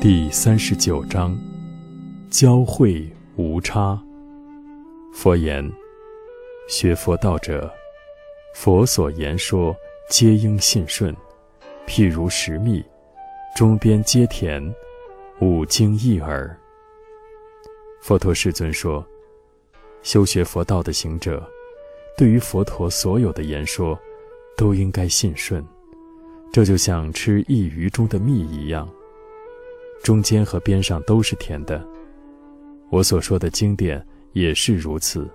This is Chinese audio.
第三十九章：交会无差。佛言：学佛道者，佛所言说，皆应信顺。譬如石蜜，中边皆甜，五经一耳。佛陀世尊说：修学佛道的行者，对于佛陀所有的言说，都应该信顺。这就像吃一鱼中的蜜一样，中间和边上都是甜的。我所说的经典也是如此。